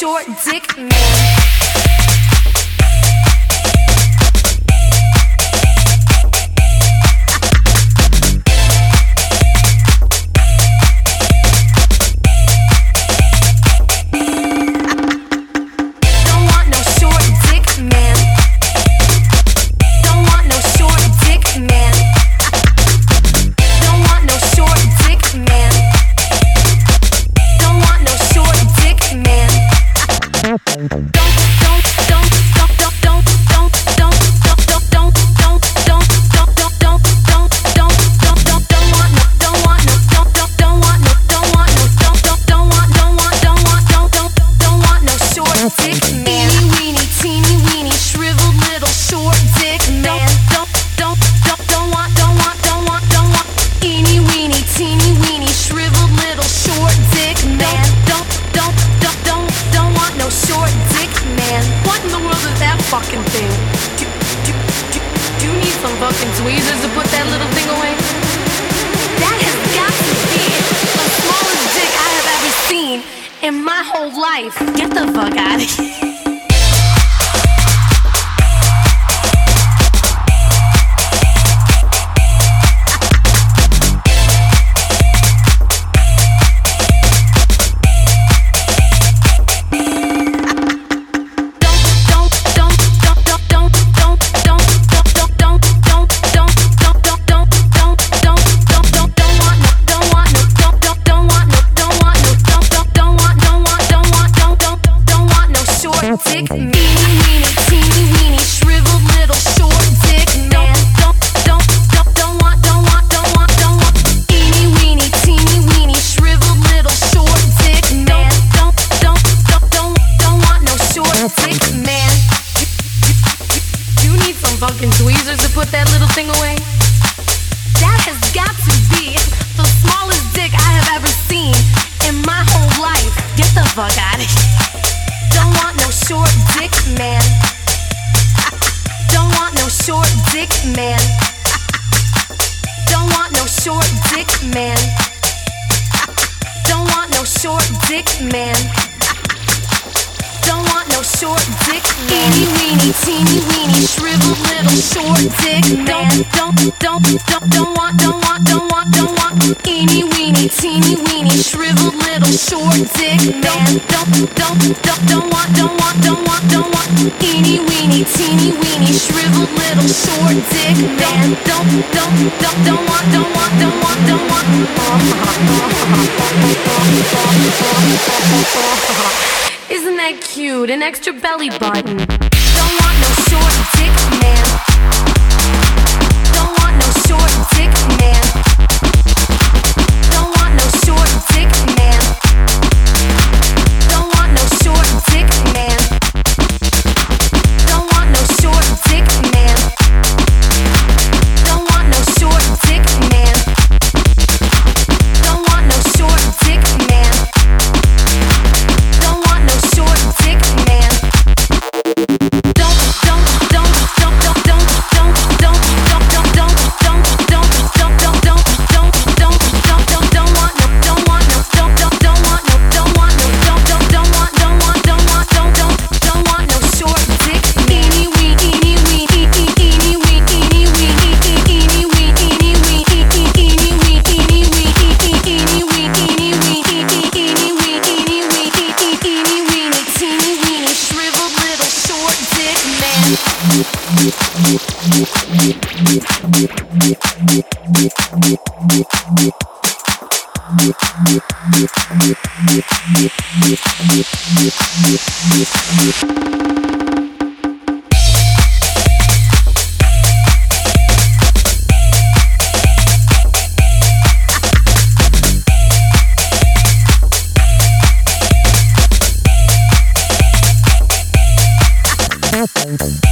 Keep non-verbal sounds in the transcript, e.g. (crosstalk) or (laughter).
short dick man. Fucking tweezers to put that little thing away? That has got to be the smallest dick I have ever seen in my whole life. Get the fuck out of here. Some fucking tweezers to put that little thing away. That has got to be the smallest dick I have ever seen in my whole life. Get the fuck out of here. Don't want no short dick man. (laughs) Don't want no short dick man. (laughs) Don't want no short dick man. (laughs) Don't want no short dick man. Don't short dick. Eeny weeny teeny weeny shriveled little short dick man. Don't don't don't don't want don't want don't want don't want. Eeny weeny teeny weeny shriveled little short dick man. Don't don't don't don't want don't want don't want don't want. Eeny weeny teeny weeny shriveled little short dick man. Don't don't don't don't want don't want don't want don't want. Isn't that cute? An extra belly button. Don't want Thank